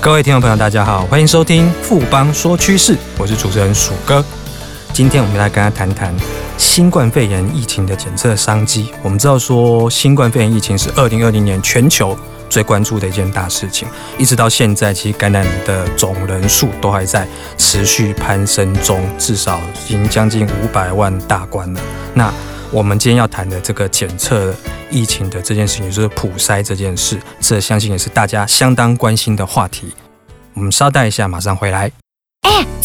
各位听众朋友，大家好，欢迎收听富邦说趋势，我是主持人鼠哥。今天我们来跟大家谈谈新冠肺炎疫情的检测商机。我们知道说，新冠肺炎疫情是二零二零年全球最关注的一件大事情，一直到现在，其实感染的总人数都还在持续攀升中，至少已经将近五百万大关了。那我们今天要谈的这个检测疫情的这件事情，就是普筛这件事，这相信也是大家相当关心的话题。我们稍待一下，马上回来。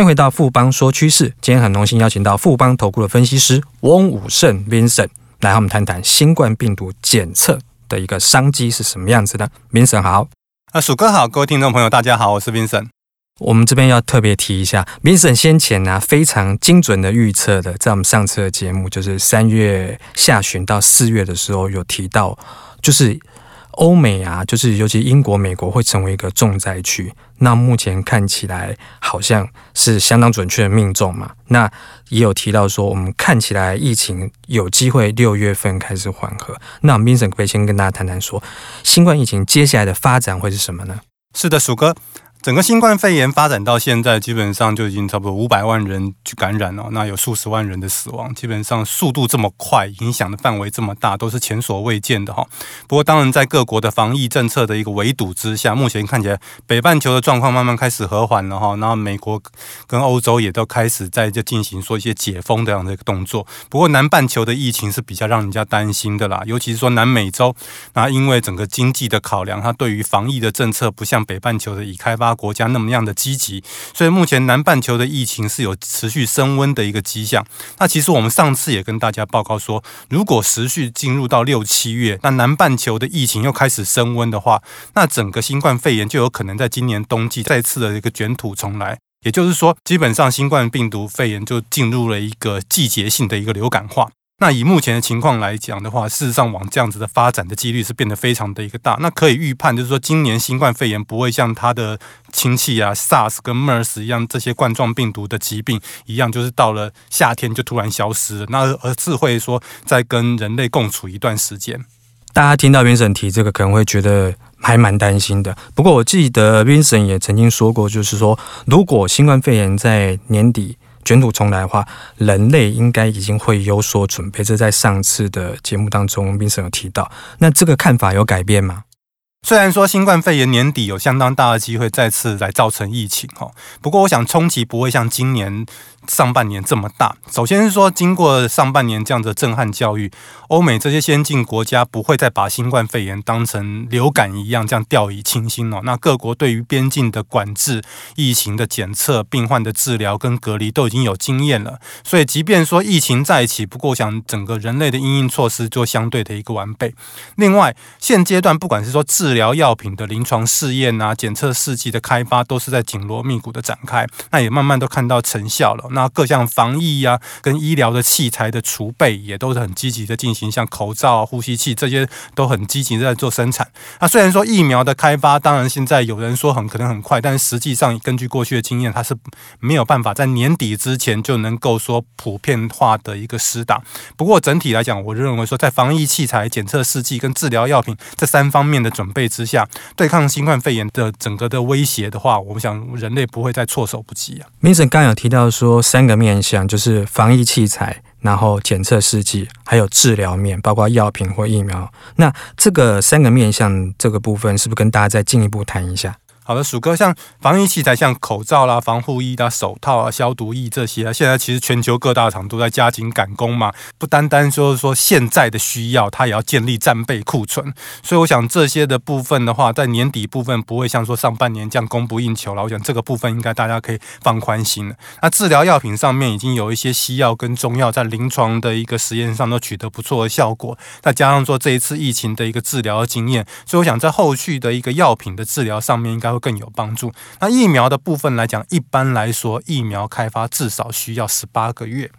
欢迎回到富邦说趋势，今天很荣幸邀请到富邦投顾的分析师翁武胜 Vincent 来和我们谈谈新冠病毒检测的一个商机是什么样子的。Vincent 好，啊，鼠哥好，各位听众朋友大家好，我是 Vincent。我们这边要特别提一下，Vincent 先前呢、啊、非常精准的预测的，在我们上次的节目，就是三月下旬到四月的时候有提到，就是。欧美啊，就是尤其英国、美国会成为一个重灾区。那目前看起来好像是相当准确的命中嘛。那也有提到说，我们看起来疫情有机会六月份开始缓和。那 Vincent 可以先跟大家谈谈说，新冠疫情接下来的发展会是什么呢？是的，鼠哥。整个新冠肺炎发展到现在，基本上就已经差不多五百万人去感染了，那有数十万人的死亡，基本上速度这么快，影响的范围这么大，都是前所未见的哈。不过，当然在各国的防疫政策的一个围堵之下，目前看起来北半球的状况慢慢开始和缓了哈。然后美国跟欧洲也都开始在这进行说一些解封这样的一个动作。不过，南半球的疫情是比较让人家担心的啦，尤其是说南美洲，那因为整个经济的考量，它对于防疫的政策不像北半球的已开发国家那么样的积极，所以目前南半球的疫情是有持续升温的一个迹象。那其实我们上次也跟大家报告说，如果持续进入到六七月，那南半球的疫情又开始升温的话，那整个新冠肺炎就有可能在今年冬季再次的一个卷土重来。也就是说，基本上新冠病毒肺炎就进入了一个季节性的一个流感化。那以目前的情况来讲的话，事实上往这样子的发展的几率是变得非常的一个大。那可以预判，就是说今年新冠肺炎不会像它的亲戚啊，SARS 跟 MERS 一样，这些冠状病毒的疾病一样，就是到了夏天就突然消失了。那而是会说在跟人类共处一段时间。大家听到 Vincent 提这个，可能会觉得还蛮担心的。不过我记得 Vincent 也曾经说过，就是说如果新冠肺炎在年底。卷土重来的话，人类应该已经会有所准备。这在上次的节目当中冰生有提到。那这个看法有改变吗？虽然说新冠肺炎年底有相当大的机会再次来造成疫情哈，不过我想冲击不会像今年。上半年这么大，首先是说，经过上半年这样的震撼教育，欧美这些先进国家不会再把新冠肺炎当成流感一样这样掉以轻心哦。那各国对于边境的管制、疫情的检测、病患的治疗跟隔离都已经有经验了，所以即便说疫情再起，不过想整个人类的应应措施做相对的一个完备。另外，现阶段不管是说治疗药品的临床试验啊、检测试剂的开发，都是在紧锣密鼓的展开，那也慢慢都看到成效了。那啊各项防疫呀、跟医疗的器材的储备也都是很积极的进行，像口罩、呼吸器这些都很积极在做生产。那虽然说疫苗的开发，当然现在有人说很可能很快，但是实际上根据过去的经验，它是没有办法在年底之前就能够说普遍化的一个施打。不过整体来讲，我认为说在防疫器材、检测试剂跟治疗药品这三方面的准备之下，对抗新冠肺炎的整个的威胁的话，我们想人类不会再措手不及啊。Vincent 刚有提到说。三个面向就是防疫器材，然后检测试剂，还有治疗面，包括药品或疫苗。那这个三个面向这个部分，是不是跟大家再进一步谈一下？好的，鼠哥，像防疫器材，像口罩啦、防护衣啦、手套啊、消毒液这些啊，现在其实全球各大厂都在加紧赶工嘛。不单单说说现在的需要，它也要建立战备库存。所以我想这些的部分的话，在年底部分不会像说上半年这样供不应求了。我想这个部分应该大家可以放宽心了。那治疗药品上面已经有一些西药跟中药在临床的一个实验上都取得不错的效果。再加上说这一次疫情的一个治疗经验，所以我想在后续的一个药品的治疗上面应该会。更有帮助。那疫苗的部分来讲，一般来说，疫苗开发至少需要十八个月。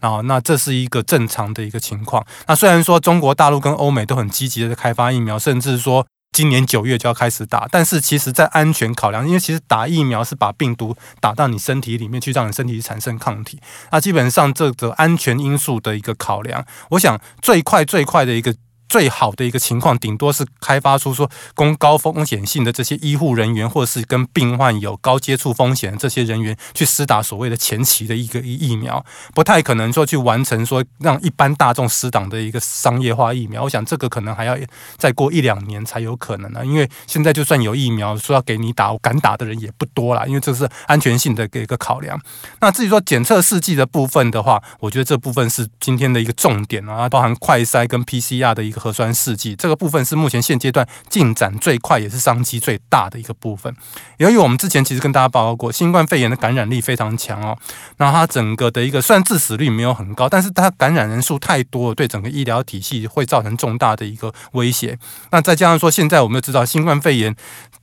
啊，那这是一个正常的一个情况。那虽然说中国大陆跟欧美都很积极的在开发疫苗，甚至说今年九月就要开始打，但是其实在安全考量，因为其实打疫苗是把病毒打到你身体里面去，让你身体产生抗体。那基本上这个安全因素的一个考量，我想最快最快的一个。最好的一个情况，顶多是开发出说供高风险性的这些医护人员，或者是跟病患有高接触风险的这些人员去施打所谓的前期的一个疫苗，不太可能说去完成说让一般大众施打的一个商业化疫苗。我想这个可能还要再过一两年才有可能呢，因为现在就算有疫苗说要给你打，敢打的人也不多了，因为这是安全性的一个考量。那至于说检测试剂的部分的话，我觉得这部分是今天的一个重点啊，包含快筛跟 PCR 的一个。核酸试剂这个部分是目前现阶段进展最快，也是商机最大的一个部分。由于我们之前其实跟大家报告过，新冠肺炎的感染力非常强哦，那它整个的一个虽然致死率没有很高，但是它感染人数太多，对整个医疗体系会造成重大的一个威胁。那再加上说，现在我们又知道新冠肺炎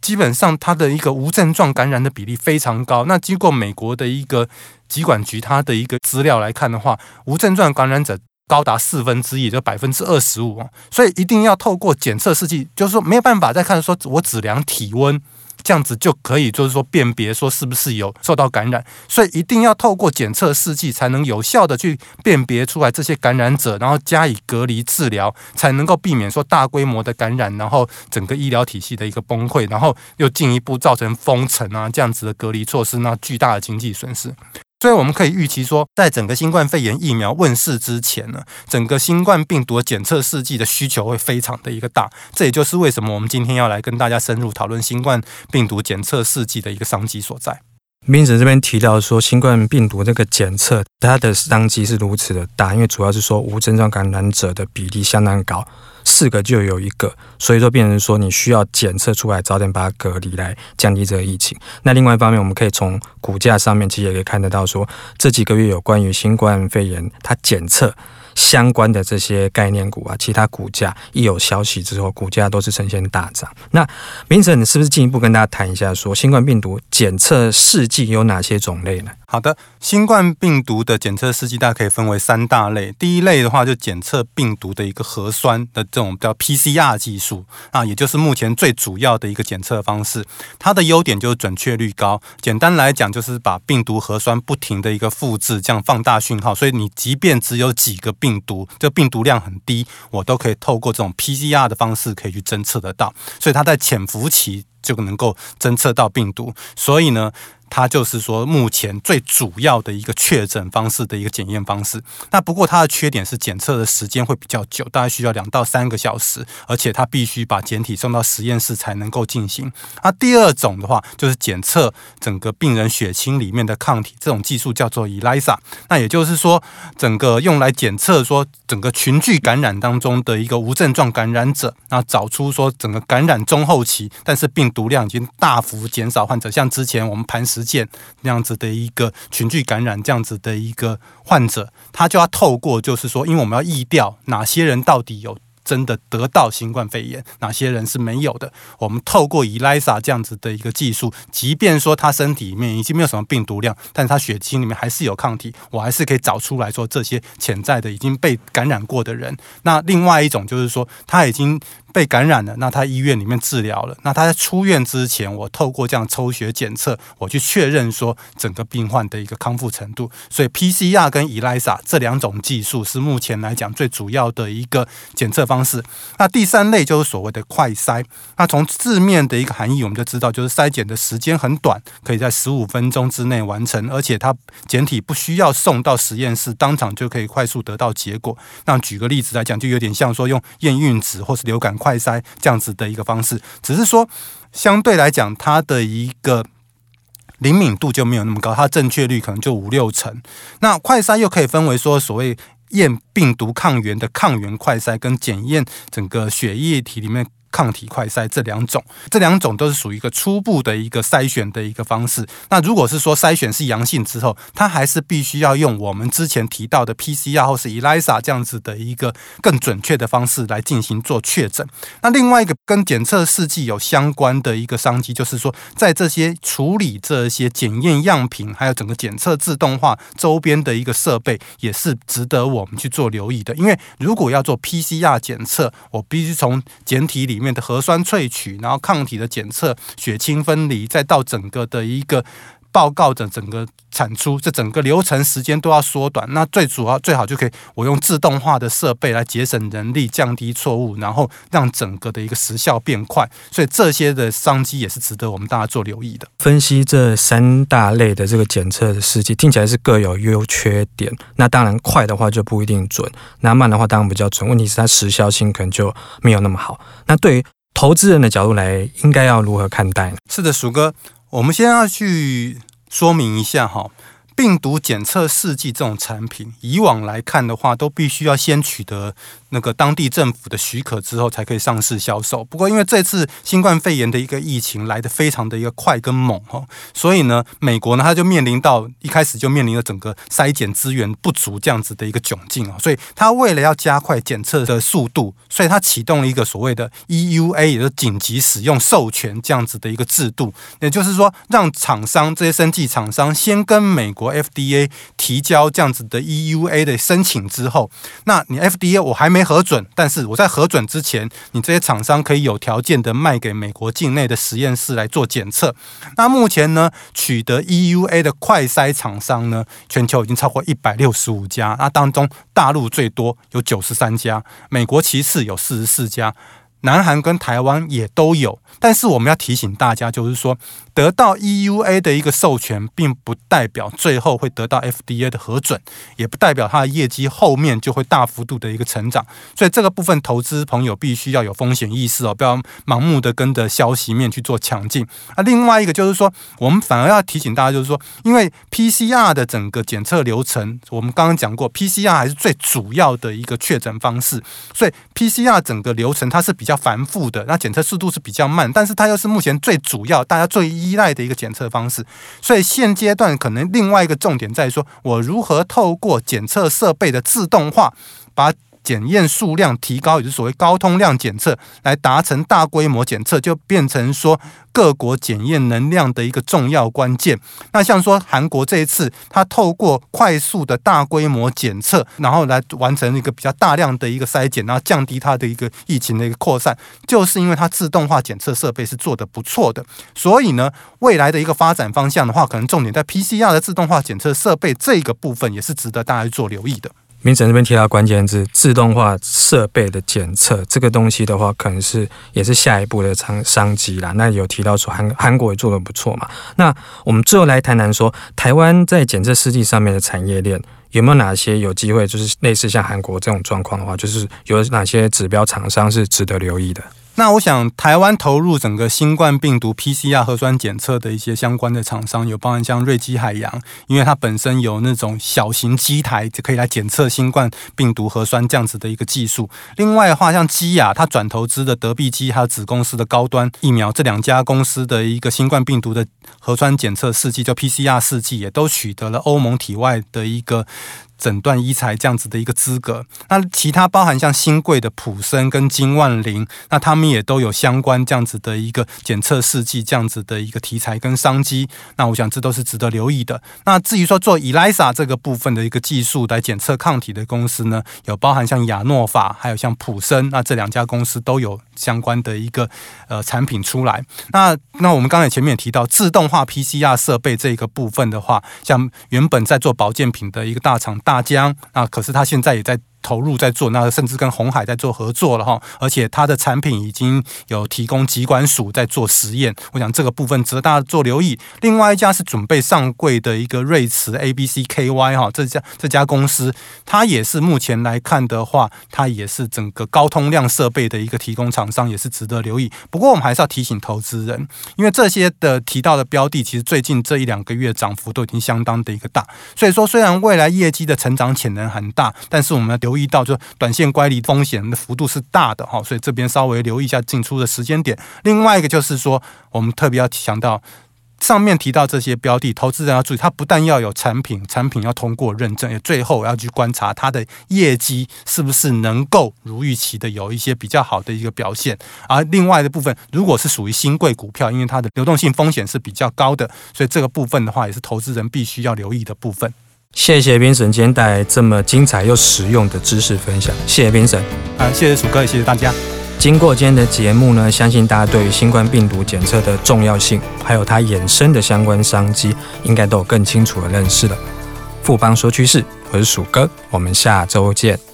基本上它的一个无症状感染的比例非常高。那经过美国的一个疾管局它的一个资料来看的话，无症状感染者。高达四分之一，就百分之二十五，所以一定要透过检测试剂，就是说没有办法再看说我只量体温，这样子就可以，就是说辨别说是不是有受到感染，所以一定要透过检测试剂才能有效的去辨别出来这些感染者，然后加以隔离治疗，才能够避免说大规模的感染，然后整个医疗体系的一个崩溃，然后又进一步造成封城啊这样子的隔离措施，那巨大的经济损失。所以我们可以预期说，在整个新冠肺炎疫苗问世之前呢，整个新冠病毒的检测试剂的需求会非常的一个大。这也就是为什么我们今天要来跟大家深入讨论新冠病毒检测试剂的一个商机所在。明哲这边提到说，新冠病毒这个检测它的商机是如此的大，因为主要是说无症状感染者的比例相当高。四个就有一个，所以说变成说你需要检测出来，早点把它隔离来降低这个疫情。那另外一方面，我们可以从股价上面其实也可以看得到，说这几个月有关于新冠肺炎它检测相关的这些概念股啊，其他股价一有消息之后，股价都是呈现大涨。那明哲，你是不是进一步跟大家谈一下，说新冠病毒检测试剂有哪些种类呢？好的，新冠病毒的检测试剂大家可以分为三大类。第一类的话，就检测病毒的一个核酸的这种叫 PCR 技术啊，也就是目前最主要的一个检测方式。它的优点就是准确率高。简单来讲，就是把病毒核酸不停的一个复制，这样放大讯号。所以你即便只有几个病毒，这病毒量很低，我都可以透过这种 PCR 的方式可以去侦测得到。所以它在潜伏期就能够侦测到病毒。所以呢，它就是说，目前最主要的一个确诊方式的一个检验方式。那不过它的缺点是检测的时间会比较久，大概需要两到三个小时，而且它必须把检体送到实验室才能够进行。那第二种的话，就是检测整个病人血清里面的抗体，这种技术叫做 ELISA。那也就是说，整个用来检测说整个群聚感染当中的一个无症状感染者，然后找出说整个感染中后期，但是病毒量已经大幅减少患者，像之前我们磐石件那样子的一个群聚感染，这样子的一个患者，他就要透过，就是说，因为我们要疫调哪些人到底有。真的得到新冠肺炎，哪些人是没有的？我们透过 ELISA 这样子的一个技术，即便说他身体里面已经没有什么病毒量，但是他血清里面还是有抗体，我还是可以找出来说这些潜在的已经被感染过的人。那另外一种就是说，他已经。被感染了，那他医院里面治疗了，那他在出院之前，我透过这样抽血检测，我去确认说整个病患的一个康复程度。所以 PCR 跟 ELISA 这两种技术是目前来讲最主要的一个检测方式。那第三类就是所谓的快筛。那从字面的一个含义，我们就知道，就是筛检的时间很短，可以在十五分钟之内完成，而且它检体不需要送到实验室，当场就可以快速得到结果。那举个例子来讲，就有点像说用验孕纸或是流感。快筛这样子的一个方式，只是说相对来讲，它的一个灵敏度就没有那么高，它正确率可能就五六成。那快筛又可以分为说所谓验病毒抗原的抗原快筛，跟检验整个血液体里面抗体快筛这两种，这两种都是属于一个初步的一个筛选的一个方式。那如果是说筛选是阳性之后，它还是必须要用我们之前提到的 PCR 或是 ELISA 这样子的一个更准确的方式来进行做确诊。那另外一个跟检测试剂有相关的一个商机，就是说在这些处理这些检验样品，还有整个检测自动化周边的一个设备，也是值得我们去做留意的。因为如果要做 PCR 检测，我必须从检体里面的核酸萃取，然后抗体的检测、血清分离，再到整个的一个。报告的整个产出，这整个流程时间都要缩短。那最主要最好就可以，我用自动化的设备来节省人力，降低错误，然后让整个的一个时效变快。所以这些的商机也是值得我们大家做留意的。分析这三大类的这个检测的试剂，听起来是各有优缺点。那当然快的话就不一定准，那慢的话当然比较准。问题是它时效性可能就没有那么好。那对于投资人的角度来，应该要如何看待呢？是的，鼠哥。我们先要去说明一下哈。病毒检测试剂这种产品，以往来看的话，都必须要先取得那个当地政府的许可之后，才可以上市销售。不过，因为这次新冠肺炎的一个疫情来得非常的一个快跟猛哈，所以呢，美国呢，它就面临到一开始就面临了整个筛检资源不足这样子的一个窘境啊。所以，它为了要加快检测的速度，所以它启动了一个所谓的 EUA，也就是紧急使用授权这样子的一个制度，也就是说，让厂商这些生技厂商先跟美。国 FDA 提交这样子的 EUA 的申请之后，那你 FDA 我还没核准，但是我在核准之前，你这些厂商可以有条件的卖给美国境内的实验室来做检测。那目前呢，取得 EUA 的快筛厂商呢，全球已经超过一百六十五家，那当中大陆最多有九十三家，美国其次有四十四家。南韩跟台湾也都有，但是我们要提醒大家，就是说得到 EUA 的一个授权，并不代表最后会得到 FDA 的核准，也不代表它的业绩后面就会大幅度的一个成长。所以这个部分，投资朋友必须要有风险意识哦，不要盲目的跟着消息面去做抢进。啊，另外一个就是说，我们反而要提醒大家，就是说，因为 PCR 的整个检测流程，我们刚刚讲过，PCR 还是最主要的一个确诊方式，所以 PCR 整个流程它是比较。繁复的，那检测速度是比较慢，但是它又是目前最主要、大家最依赖的一个检测方式，所以现阶段可能另外一个重点在于说，我如何透过检测设备的自动化，把检验数量提高，也就是所谓高通量检测，来达成大规模检测，就变成说各国检验能量的一个重要关键。那像说韩国这一次，它透过快速的大规模检测，然后来完成一个比较大量的一个筛检，然后降低它的一个疫情的一个扩散，就是因为它自动化检测设备是做得不错的。所以呢，未来的一个发展方向的话，可能重点在 PCR 的自动化检测设备这个部分，也是值得大家去做留意的。明哲这边提到关键字，自动化设备的检测这个东西的话，可能是也是下一步的商商机啦。那有提到说韩韩国也做的不错嘛。那我们最后来谈谈说，台湾在检测试剂上面的产业链有没有哪些有机会，就是类似像韩国这种状况的话，就是有哪些指标厂商是值得留意的？那我想，台湾投入整个新冠病毒 PCR 核酸检测的一些相关的厂商，有包含像瑞基海洋，因为它本身有那种小型机台，就可以来检测新冠病毒核酸这样子的一个技术。另外的话，像基亚，它转投资的德必基还有子公司的高端疫苗这两家公司的一个新冠病毒的核酸检测试剂，叫 PCR 试剂，也都取得了欧盟体外的一个。诊断医材这样子的一个资格，那其他包含像新贵的普森跟金万林，那他们也都有相关这样子的一个检测试剂这样子的一个题材跟商机，那我想这都是值得留意的。那至于说做 ELISA 这个部分的一个技术来检测抗体的公司呢，有包含像亚诺法，还有像普森，那这两家公司都有相关的一个呃产品出来。那那我们刚才前面也提到自动化 PCR 设备这个部分的话，像原本在做保健品的一个大厂大。疆那，可是它现在也在。投入在做，那甚至跟红海在做合作了哈，而且它的产品已经有提供疾管署在做实验，我想这个部分值得大家做留意。另外一家是准备上柜的一个瑞驰 A B C K Y 哈，这家这家公司，它也是目前来看的话，它也是整个高通量设备的一个提供厂商，也是值得留意。不过我们还是要提醒投资人，因为这些的提到的标的，其实最近这一两个月涨幅都已经相当的一个大，所以说虽然未来业绩的成长潜能很大，但是我们要留。留意到，就短线乖离风险的幅度是大的哈，所以这边稍微留意一下进出的时间点。另外一个就是说，我们特别要强调。上面提到这些标的，投资人要注意，它不但要有产品，产品要通过认证，也最后要去观察它的业绩是不是能够如预期的有一些比较好的一个表现。而另外的部分，如果是属于新贵股票，因为它的流动性风险是比较高的，所以这个部分的话，也是投资人必须要留意的部分。谢谢 Vincent 今天带来这么精彩又实用的知识分享，谢谢 Vincent，啊，谢谢鼠哥，也谢谢大家。经过今天的节目呢，相信大家对于新冠病毒检测的重要性，还有它衍生的相关商机，应该都有更清楚的认识了。富邦说趋势，我是鼠哥，我们下周见。